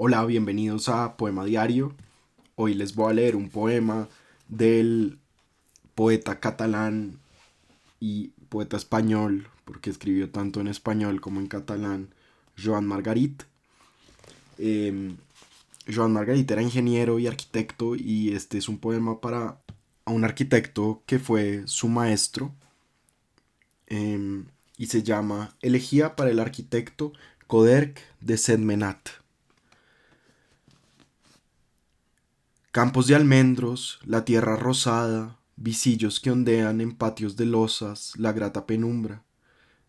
Hola, bienvenidos a Poema Diario. Hoy les voy a leer un poema del poeta catalán y poeta español, porque escribió tanto en español como en catalán, Joan Margarit. Em, Joan Margarit era ingeniero y arquitecto y este es un poema para un arquitecto que fue su maestro em, y se llama Elegía para el arquitecto Coderc de Sedmenat. Campos de almendros, la tierra rosada, visillos que ondean en patios de losas, la grata penumbra.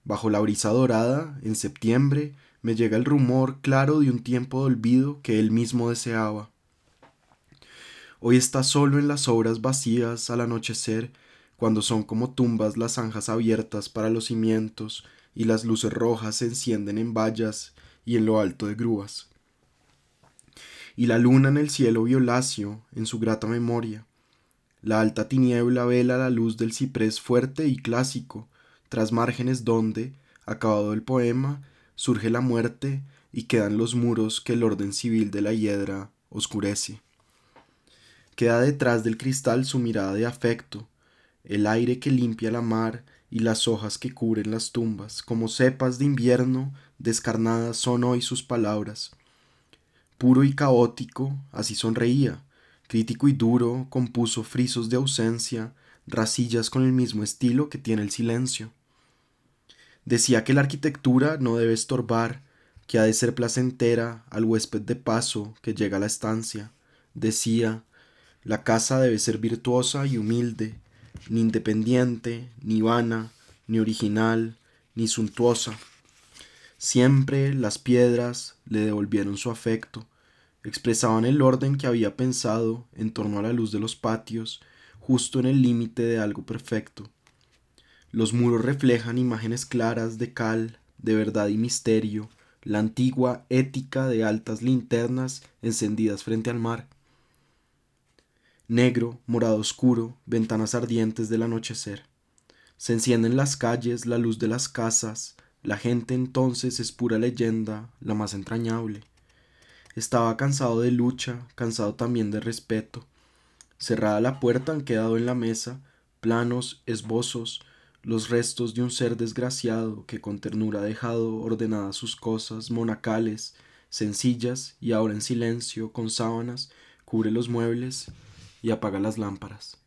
Bajo la brisa dorada, en septiembre, me llega el rumor claro de un tiempo de olvido que él mismo deseaba. Hoy está solo en las obras vacías al anochecer, cuando son como tumbas las zanjas abiertas para los cimientos y las luces rojas se encienden en vallas y en lo alto de grúas y la luna en el cielo violáceo, en su grata memoria. La alta tiniebla vela la luz del ciprés fuerte y clásico, tras márgenes donde, acabado el poema, surge la muerte y quedan los muros que el orden civil de la hiedra oscurece. Queda detrás del cristal su mirada de afecto, el aire que limpia la mar y las hojas que cubren las tumbas, como cepas de invierno descarnadas son hoy sus palabras, Puro y caótico, así sonreía. Crítico y duro, compuso frisos de ausencia, racillas con el mismo estilo que tiene el silencio. Decía que la arquitectura no debe estorbar, que ha de ser placentera al huésped de paso que llega a la estancia. Decía, la casa debe ser virtuosa y humilde, ni independiente, ni vana, ni original, ni suntuosa. Siempre las piedras le devolvieron su afecto, expresaban el orden que había pensado en torno a la luz de los patios, justo en el límite de algo perfecto. Los muros reflejan imágenes claras de cal, de verdad y misterio, la antigua ética de altas linternas encendidas frente al mar. Negro, morado oscuro, ventanas ardientes del anochecer. Se encienden las calles, la luz de las casas, la gente entonces es pura leyenda, la más entrañable. Estaba cansado de lucha, cansado también de respeto. Cerrada la puerta han quedado en la mesa planos, esbozos, los restos de un ser desgraciado que con ternura ha dejado ordenadas sus cosas monacales, sencillas y ahora en silencio, con sábanas, cubre los muebles y apaga las lámparas.